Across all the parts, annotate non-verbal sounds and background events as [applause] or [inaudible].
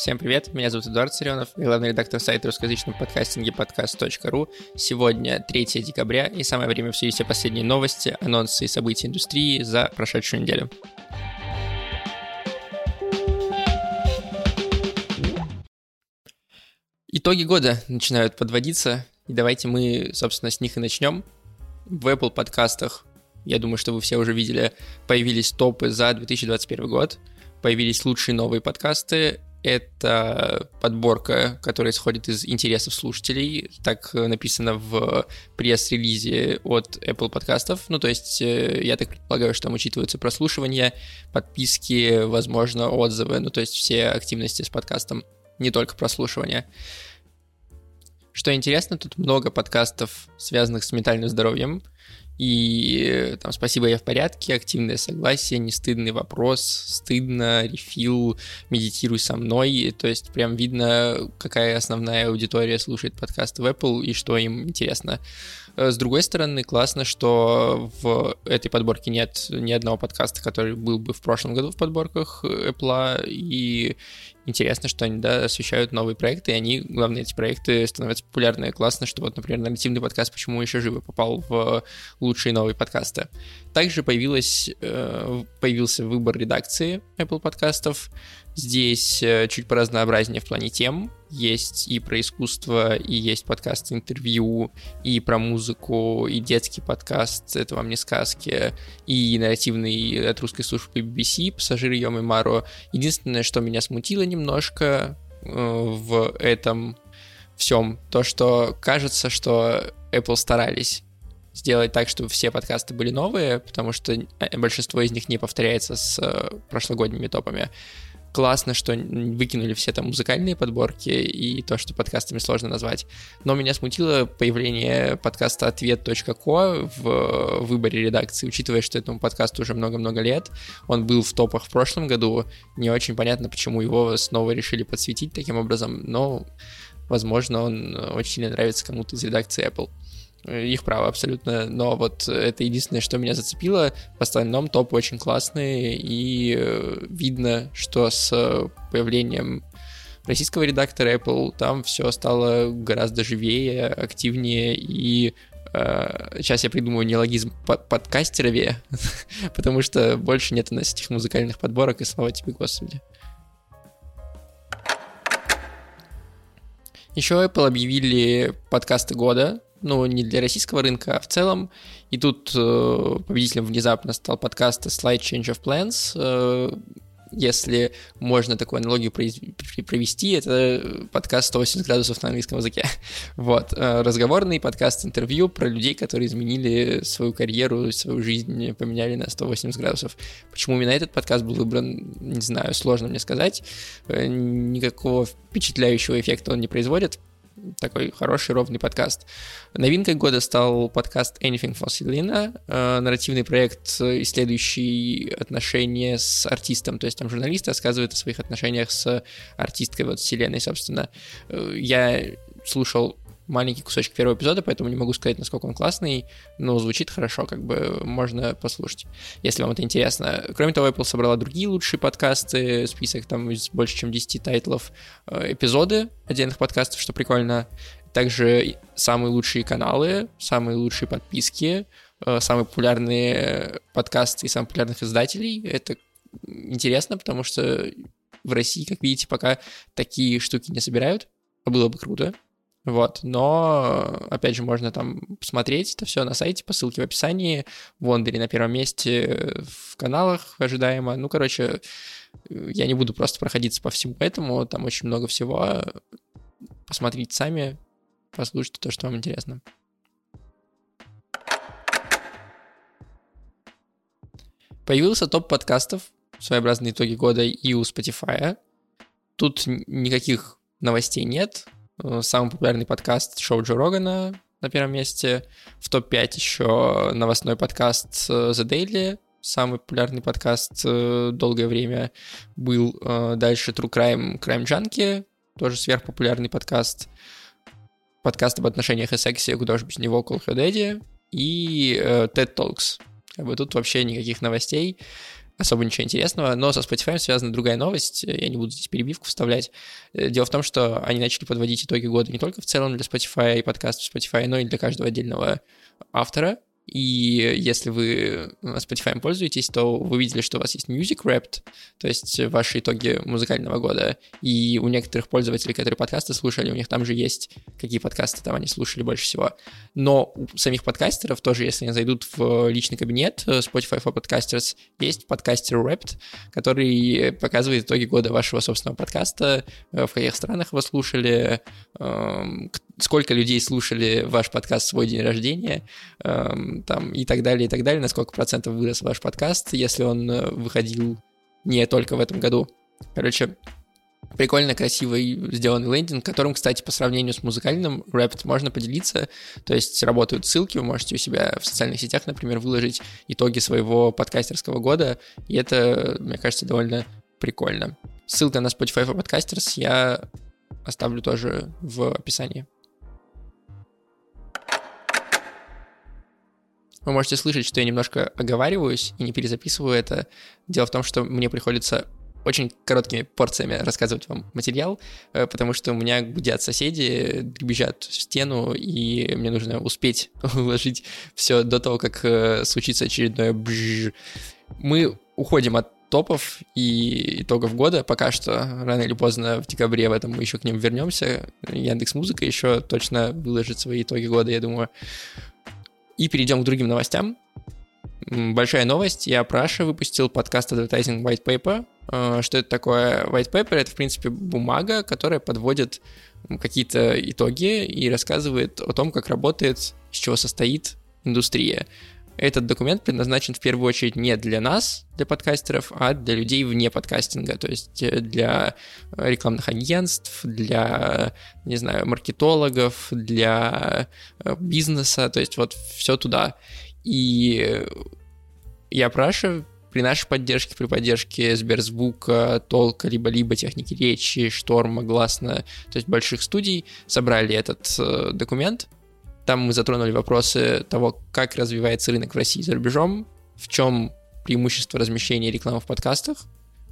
Всем привет, меня зовут Эдуард Царенов, я главный редактор сайта русскоязычного подкастинга подкаст.ру. Сегодня 3 декабря, и самое время обсудить все последние новости, анонсы и события индустрии за прошедшую неделю. Итоги года начинают подводиться, и давайте мы, собственно, с них и начнем. В Apple подкастах, я думаю, что вы все уже видели, появились топы за 2021 год, появились лучшие новые подкасты, это подборка, которая исходит из интересов слушателей. Так написано в пресс-релизе от Apple подкастов. Ну, то есть, э, я так предполагаю, что там учитываются прослушивания, подписки, возможно, отзывы. Ну, то есть, все активности с подкастом, не только прослушивания. Что интересно, тут много подкастов, связанных с ментальным здоровьем. И там «Спасибо, я в порядке», «Активное согласие», «Нестыдный вопрос», «Стыдно», «Рефил», «Медитируй со мной». То есть прям видно, какая основная аудитория слушает подкасты в Apple и что им интересно. С другой стороны, классно, что в этой подборке нет ни одного подкаста, который был бы в прошлом году в подборках Apple, и интересно, что они, да, освещают новые проекты, и они, главное, эти проекты становятся популярны. Классно, что вот, например, нарративный подкаст «Почему еще живы» попал в лучшие новые подкасты. Также появилась, э, появился выбор редакции Apple подкастов. Здесь э, чуть поразнообразнее в плане тем. Есть и про искусство, и есть подкаст интервью, и про музыку, и детский подкаст «Это вам не сказки», и нарративный от русской службы BBC «Пассажиры Йом и Маро». Единственное, что меня смутило немножко э, в этом всем, то, что кажется, что Apple старались сделать так, чтобы все подкасты были новые, потому что э, большинство из них не повторяется с прошлогодними топами классно, что выкинули все там музыкальные подборки и то, что подкастами сложно назвать. Но меня смутило появление подкаста ответ.ко в выборе редакции, учитывая, что этому подкасту уже много-много лет. Он был в топах в прошлом году. Не очень понятно, почему его снова решили подсветить таким образом, но, возможно, он очень сильно нравится кому-то из редакции Apple. Их право абсолютно, но вот это единственное, что меня зацепило. В остальном топ очень классный, и э, видно, что с появлением российского редактора Apple там все стало гораздо живее, активнее и э, сейчас я придумаю неологизм подкастеровее, [laughs] потому что больше нет у нас этих музыкальных подборок, и слава тебе, Господи. Еще Apple объявили подкасты года, ну, не для российского рынка, а в целом. И тут э, победителем внезапно стал подкаст Slide Change of Plans. Э, если можно такую аналогию провести, это подкаст 180 градусов на английском языке. [laughs] Вот. Э, разговорный подкаст, интервью про людей, которые изменили свою карьеру, свою жизнь, поменяли на 180 градусов. Почему именно этот подкаст был выбран, не знаю, сложно мне сказать. Э, никакого впечатляющего эффекта он не производит такой хороший ровный подкаст. Новинкой года стал подкаст Anything for Selena, э, нарративный проект, исследующий отношения с артистом, то есть там журналисты рассказывают о своих отношениях с артисткой, вот Селеной, собственно. Э, я слушал маленький кусочек первого эпизода, поэтому не могу сказать, насколько он классный, но звучит хорошо, как бы можно послушать, если вам это интересно. Кроме того, Apple собрала другие лучшие подкасты, список там из больше, чем 10 тайтлов, э, эпизоды отдельных подкастов, что прикольно. Также самые лучшие каналы, самые лучшие подписки, э, самые популярные подкасты и самых популярных издателей. Это интересно, потому что в России, как видите, пока такие штуки не собирают, а было бы круто. Вот, но, опять же, можно там посмотреть это все на сайте по ссылке в описании. Вондери на первом месте в каналах ожидаемо. Ну, короче, я не буду просто проходиться по всему этому, там очень много всего. Посмотрите сами, послушайте то, что вам интересно. Появился топ подкастов, своеобразные итоги года и у Spotify. Тут никаких новостей нет, самый популярный подкаст шоу Джо Рогана на первом месте. В топ-5 еще новостной подкаст э, The Daily, самый популярный подкаст э, долгое время был. Дальше True Crime Crime Junkie, тоже сверхпопулярный подкаст. Подкаст об отношениях и сексе, куда же без него, Call Her Daddy. И TED Talks. Как бы тут вообще никаких новостей. Особо ничего интересного, но со Spotify связана другая новость, я не буду здесь перебивку вставлять. Э, дело в том, что они начали подводить итоги года не только в целом для Spotify и подкастов Spotify, но и для каждого отдельного автора, и если вы Spotify пользуетесь, то вы видели, что у вас есть Music Wrapped, то есть ваши итоги музыкального года. И у некоторых пользователей, которые подкасты слушали, у них там же есть, какие подкасты там они слушали больше всего. Но у самих подкастеров тоже, если они зайдут в личный кабинет Spotify for Podcasters, есть подкастер Wrapped, который показывает итоги года вашего собственного подкаста, в каких странах вы слушали, эм, сколько людей слушали ваш подкаст в свой день рождения, эм, там, и так далее, и так далее, на сколько процентов вырос ваш подкаст, если он э, выходил не только в этом году. Короче, прикольно, красивый сделанный лендинг, которым, кстати, по сравнению с музыкальным рэпт можно поделиться, то есть работают ссылки, вы можете у себя в социальных сетях, например, выложить итоги своего подкастерского года, и это, мне кажется, довольно прикольно. Ссылка на Spotify for Podcasters я оставлю тоже в описании. Вы можете слышать, что я немножко оговариваюсь и не перезаписываю это. Дело в том, что мне приходится очень короткими порциями рассказывать вам материал, э, потому что у меня гудят соседи, бежат в стену, и мне нужно успеть [laughs] уложить все до того, как э, случится очередное бжж. Мы уходим от топов и итогов года. Пока что рано или поздно в декабре в этом мы еще к ним вернемся. Яндекс Музыка еще точно выложит свои итоги года, я думаю. И перейдем к другим новостям. Большая новость. Я Праша выпустил подкаст Advertising White Paper. Э, что это такое? White Paper — это, в принципе, бумага, которая подводит какие-то итоги и рассказывает о том, как работает, из чего состоит индустрия. Этот документ предназначен в первую очередь не для нас, для подкастеров, а для людей вне подкастинга, то есть э, для рекламных агентств, для, не знаю, маркетологов, для э, бизнеса, то есть вот все туда. И я прошу при нашей поддержке, при поддержке Сберзвука, Толка, либо-либо техники речи, Шторма, Гласно, то есть больших студий, собрали этот э, документ, там мы затронули вопросы того, как развивается рынок в России и за рубежом, в чем преимущество размещения рекламы в подкастах,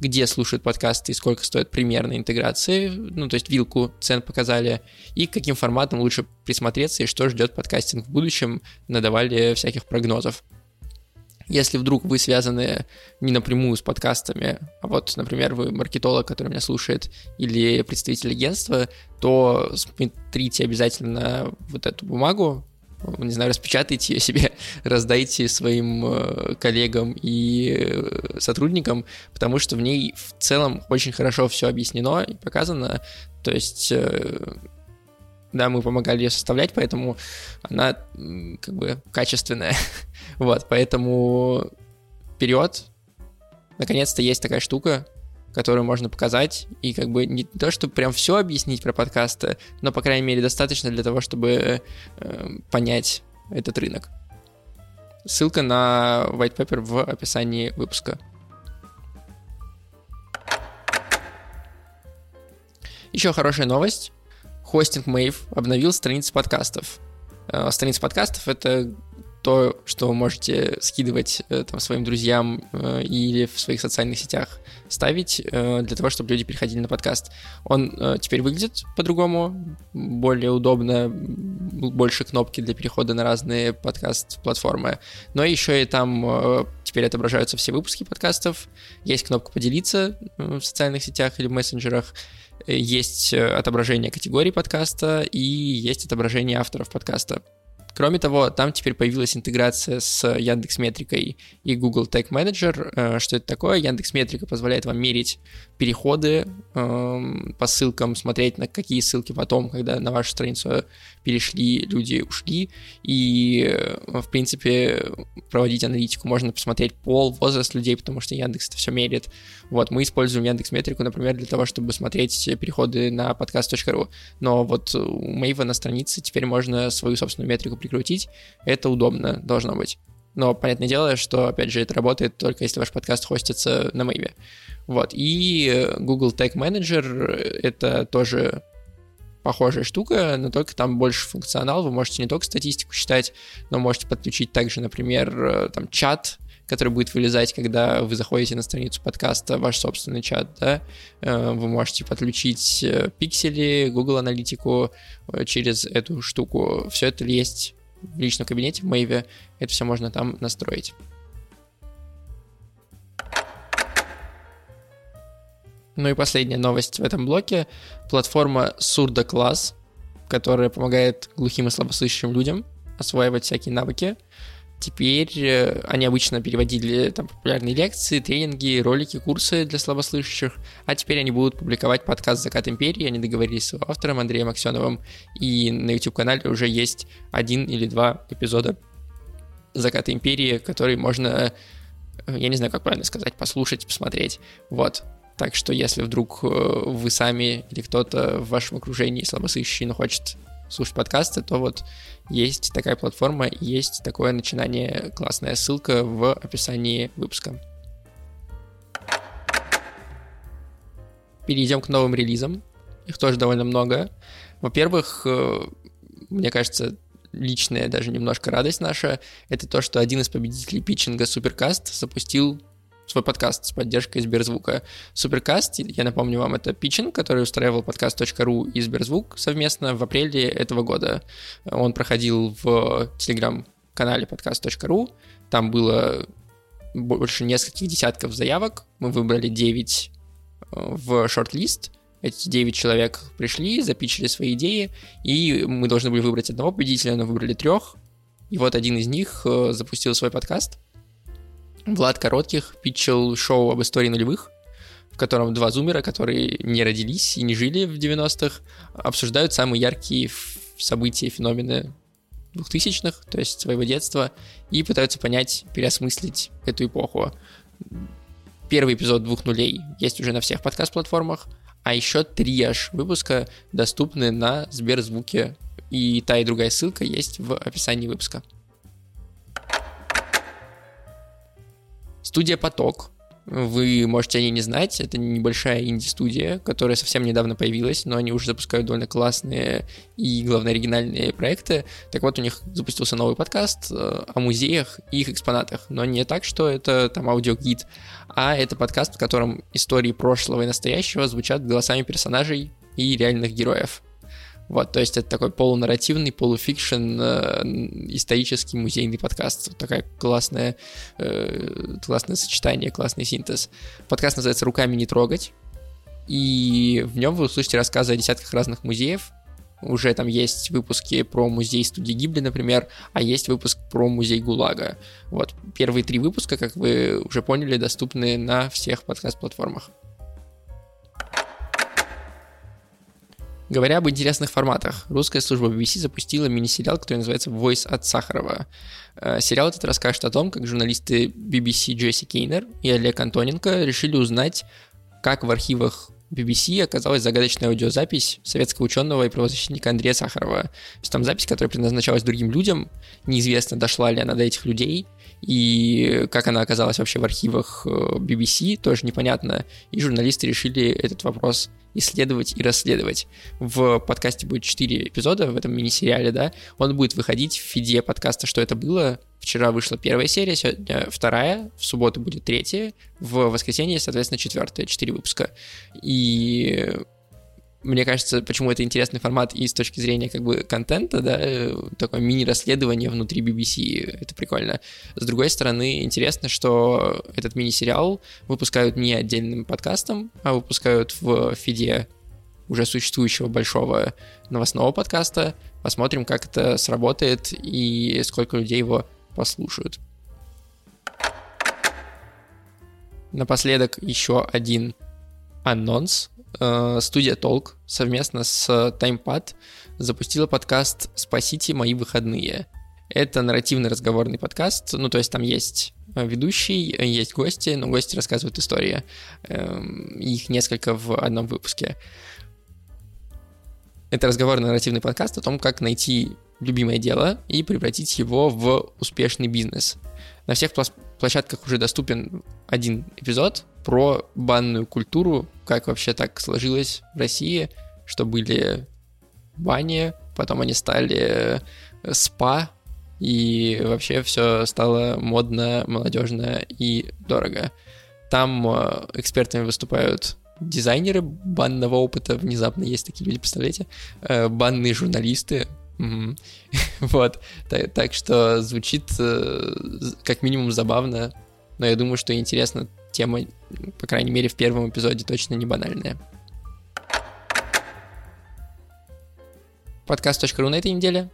где слушают подкасты и сколько стоит примерно интеграции, ну, то есть вилку цен показали, и каким форматам лучше присмотреться и что ждет подкастинг в будущем, надавали всяких прогнозов. Если вдруг вы связаны не напрямую с подкастами, а вот, например, вы маркетолог, который меня слушает, или представитель агентства, то смотрите обязательно вот эту бумагу, не знаю, распечатайте ее себе, [laughs] раздайте своим э, коллегам и э, сотрудникам, потому что в ней в целом очень хорошо все объяснено и показано. То есть э, да, мы помогали ее составлять, поэтому она как бы качественная. [laughs] вот, поэтому вперед. Наконец-то есть такая штука, которую можно показать, и как бы не то, чтобы прям все объяснить про подкасты, но, по крайней мере, достаточно для того, чтобы э, понять этот рынок. Ссылка на white paper в описании выпуска. Еще хорошая новость хостинг Mave обновил страницы подкастов. Э, страницы подкастов — это то, что вы можете скидывать э, там, своим друзьям э, или в своих социальных сетях ставить для того, чтобы люди переходили на подкаст. Он теперь выглядит по-другому, более удобно, больше кнопки для перехода на разные подкаст-платформы. Но еще и там теперь отображаются все выпуски подкастов, есть кнопка «Поделиться» в социальных сетях или в мессенджерах, есть э, отображение категории подкаста и есть отображение авторов подкаста. Кроме того, там теперь появилась интеграция с Яндекс Метрикой и Google Tag Manager. Э, что это такое? Яндекс Метрика позволяет вам мерить переходы эм, по ссылкам, смотреть на какие ссылки потом, когда на вашу страницу перешли, люди ушли. И, э, в принципе, проводить аналитику. Можно посмотреть пол, возраст людей, потому что Яндекс это все мерит. Вот, мы используем Яндекс Метрику, например, для того, чтобы смотреть переходы на подкаст.ру. Но вот у Мейва на странице теперь можно свою собственную метрику прикрутить, это удобно должно быть. Но понятное дело, что, опять же, это работает только если ваш подкаст хостится на Мейве. Вот. И Google Tag Manager — это тоже похожая штука, но только там больше функционал. Вы можете не только статистику считать, но можете подключить также, например, там чат который будет вылезать, когда вы заходите на страницу подкаста, ваш собственный чат, да, э, вы можете подключить э, пиксели, Google аналитику э, через эту штуку. Все это есть в личном кабинете в Мэйве, это все можно там настроить. Ну и последняя новость в этом блоке. Платформа Surda Class, которая помогает глухим и слабослышащим людям осваивать всякие навыки. Теперь э, они обычно переводили там популярные лекции, тренинги, ролики, курсы для слабослышащих, а теперь они будут публиковать подкаст «Закат империи», они договорились с его автором Андреем Аксеновым, и на YouTube-канале уже есть один или два эпизода «Заката империи», которые можно, э, я не знаю, как правильно сказать, послушать, посмотреть. Вот. Так что если вдруг э, вы сами или кто-то в вашем окружении слабослышащий, но хочет слушать подкасты, то вот есть такая платформа, есть такое начинание, классная ссылка в описании выпуска. Перейдем к новым релизам. Их тоже довольно много. Во-первых, э, мне кажется, личная даже немножко радость наша, это то, что один из победителей питчинга Суперкаст запустил свой подкаст с поддержкой Сберзвука. Суперкаст, я напомню вам, это питчинг, который устраивал подкаст.ру и Сберзвук совместно в апреле этого года. Он проходил в телеграм-канале подкаст.ру. Там было больше нескольких десятков заявок. Мы выбрали 9 э, в шорт-лист. Эти 9 человек пришли, запичили свои идеи, и мы должны были выбрать одного победителя, но выбрали трех. И вот один из них э, запустил свой подкаст — Влад Коротких питчил шоу об истории нулевых, в котором два зумера, которые не родились и не жили в 90-х, обсуждают самые яркие события, феномены 2000-х, то есть своего детства, и пытаются понять, переосмыслить эту эпоху. Первый эпизод двух нулей есть уже на всех подкаст-платформах, а еще три аж выпуска доступны на Сберзвуке, и та и другая ссылка есть в описании выпуска. Студия «Поток». Вы можете о ней не знать, это небольшая инди-студия, которая совсем недавно появилась, но они уже запускают довольно классные и, главное, оригинальные проекты. Так вот, у них запустился новый подкаст э, о музеях и их экспонатах, но не так, что это там аудиогид, а это подкаст, в котором истории прошлого и настоящего звучат голосами персонажей и реальных героев. Вот, то есть это такой полунарративный, полуфикшн, э, исторический музейный подкаст. Вот такая классная, э, классное сочетание, классный синтез. Подкаст называется «Руками не трогать», и в нем вы услышите рассказы о десятках разных музеев. Уже там есть выпуски про музей студии Гибли, например, а есть выпуск про музей ГУЛАГа. Вот, первые три выпуска, как вы уже поняли, доступны на всех подкаст-платформах. Говоря об интересных форматах, русская служба BBC запустила мини-сериал, который называется «Voice от Сахарова». Э, сериал этот расскажет о том, как журналисты BBC Джесси Кейнер и Олег Антоненко решили узнать, как в архивах BBC оказалась загадочная аудиозапись советского ученого и правозащитника Андрея Сахарова. То есть там запись, которая предназначалась другим людям, неизвестно, дошла ли она до этих людей, и как она оказалась вообще в архивах э, BBC, тоже непонятно. И журналисты решили этот вопрос исследовать и расследовать. В подкасте будет 4 эпизода в этом мини-сериале, да. Он будет выходить в фиде подкаста «Что это было?». Вчера вышла первая серия, сегодня вторая, в субботу будет третья, в воскресенье, соответственно, четвертая, 4 выпуска. И мне кажется, почему это интересный формат и с точки зрения как бы контента, да, э, такое мини-расследование внутри BBC, это прикольно. С другой стороны, интересно, что этот мини-сериал выпускают не отдельным подкастом, а выпускают в фиде уже существующего большого новостного подкаста. Посмотрим, как это сработает и сколько людей его послушают. Напоследок еще один анонс Э, студия Толк совместно с TimePad запустила подкаст «Спасите мои выходные». Это нарративный разговорный подкаст, ну то есть там есть э, ведущий, есть гости, но гости рассказывают истории. Эм, их несколько в одном выпуске. Это разговорный нарративный подкаст о том, как найти любимое дело и превратить его в успешный бизнес. На всех площадках уже доступен один эпизод про банную культуру, как вообще так сложилось в России, что были бани, потом они стали э, спа, и вообще все стало модно, молодежно и дорого. Там э, экспертами выступают дизайнеры банного опыта, внезапно есть такие люди, представляете? Э, банные журналисты, [laughs] вот, так, что звучит э, как минимум забавно, но я думаю, что интересно тема, по крайней мере, в первом эпизоде точно не банальная. Подкаст.ру на этой неделе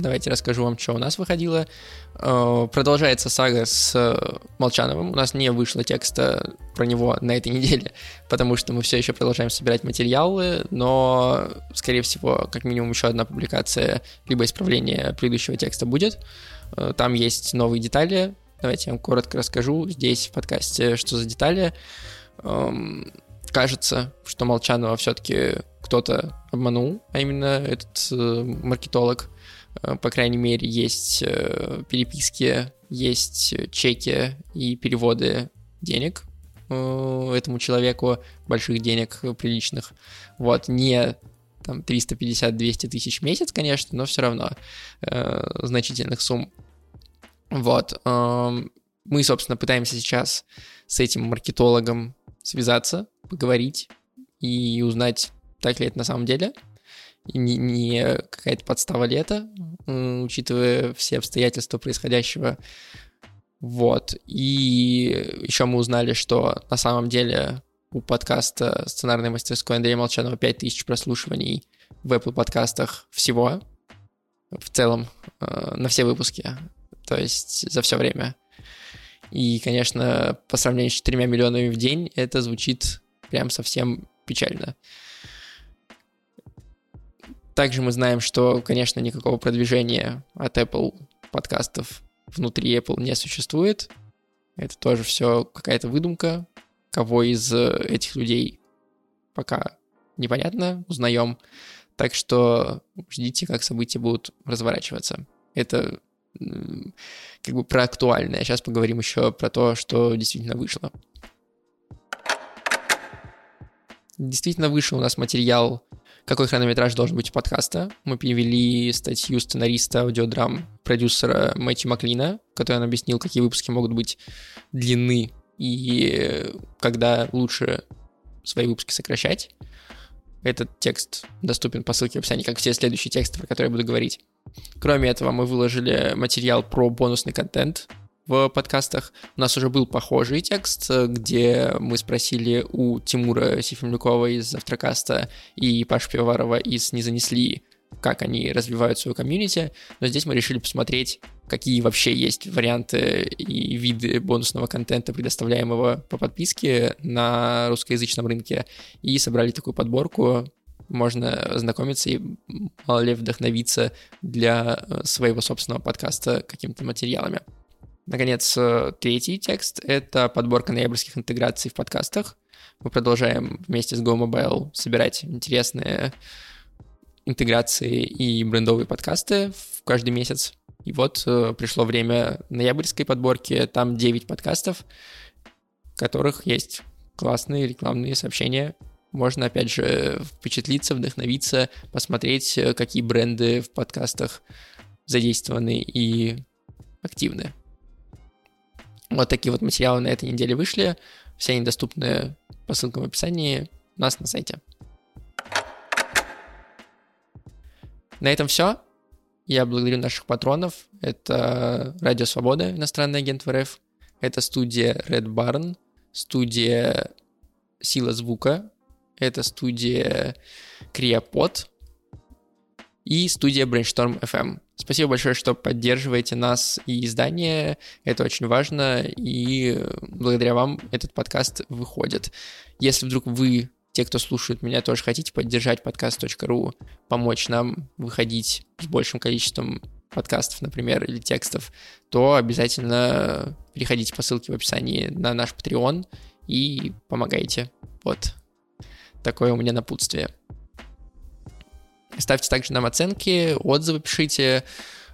Давайте расскажу вам, что у нас выходило. Э, продолжается сага с э, Молчановым. У нас не вышло текста про него на этой неделе, [laughs] потому что мы все еще продолжаем собирать материалы, но, скорее всего, как минимум еще одна публикация либо исправление предыдущего текста будет. Э, там есть новые детали. Давайте я вам коротко расскажу здесь в подкасте, что за детали. Кажется, что Молчанова все-таки кто-то обманул, а именно этот маркетолог Э, по крайней мере, есть э, переписки, есть чеки и переводы денег э, этому человеку, больших денег приличных. Вот, не там 350-200 тысяч в месяц, конечно, но все равно э, значительных сумм. Вот. Э, мы, собственно, пытаемся сейчас с этим маркетологом связаться, поговорить и узнать, так ли это на самом деле не, не какая-то подстава лета, учитывая все обстоятельства происходящего. Вот. И еще мы узнали, что на самом деле у подкаста сценарной мастерской Андрея Молчанова 5000 прослушиваний в Apple подкастах всего, в целом, э, на все выпуски, то есть за все время. И, конечно, по сравнению с 4 миллионами в день, это звучит прям совсем печально. Также мы знаем, что, конечно, никакого продвижения от Apple подкастов внутри Apple не существует. Это тоже все какая-то выдумка. Кого из этих людей пока непонятно, узнаем. Так что ждите, как события будут разворачиваться. Это как бы про актуальное. Сейчас поговорим еще про то, что действительно вышло. Действительно вышел у нас материал какой хронометраж должен быть у подкаста. Мы перевели статью сценариста аудиодрам продюсера Мэтью Маклина, в которой он объяснил, какие выпуски могут быть длины и когда лучше свои выпуски сокращать. Этот текст доступен по ссылке в описании, как все следующие тексты, про которые я буду говорить. Кроме этого, мы выложили материал про бонусный контент, в подкастах. У нас уже был похожий текст, где мы спросили у Тимура Сифимлюкова из Завтракаста и Паши Пивоварова из «Не занесли», как они развивают свою комьюнити, но здесь мы решили посмотреть, какие вообще есть варианты и виды бонусного контента, предоставляемого по подписке на русскоязычном рынке, и собрали такую подборку, можно знакомиться и, мало ли, вдохновиться для своего собственного подкаста какими-то материалами. Наконец, э, третий текст — это подборка ноябрьских интеграций в подкастах. Мы продолжаем вместе с GoMobile собирать интересные интеграции и брендовые подкасты в каждый месяц. И вот э, пришло время ноябрьской подборки. Там 9 подкастов, в которых есть классные рекламные сообщения. Можно, опять же, впечатлиться, вдохновиться, посмотреть, э, какие бренды в подкастах задействованы и активны. Вот такие вот материалы на этой неделе вышли. Все они доступны по ссылкам в описании у нас на сайте. На этом все. Я благодарю наших патронов. Это Радио Свобода, иностранный агент в РФ. Это студия Red Barn, студия Сила Звука. Это студия Криопод и студия Brainstorm FM. Спасибо большое, что поддерживаете нас и издание. Это очень важно, и благодаря вам этот подкаст выходит. Если вдруг вы, те, кто слушает меня, тоже хотите поддержать подкаст.ру, помочь нам выходить с большим количеством подкастов, например, или текстов, то обязательно переходите по ссылке в описании на наш Patreon и помогайте. Вот такое у меня напутствие. Ставьте также нам оценки, отзывы пишите.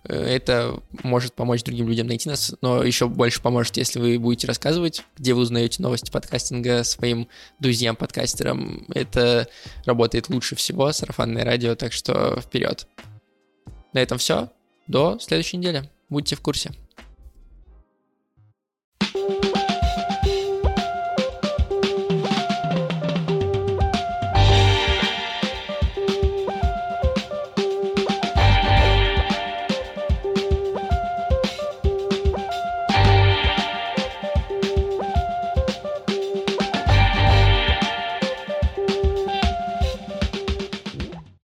Э, это может помочь другим людям найти нас, но еще больше поможет, если вы будете рассказывать, где вы узнаете новости подкастинга своим друзьям-подкастерам. Это работает лучше всего, сарафанное радио, так что вперед. На этом все. До следующей недели. Будьте в курсе.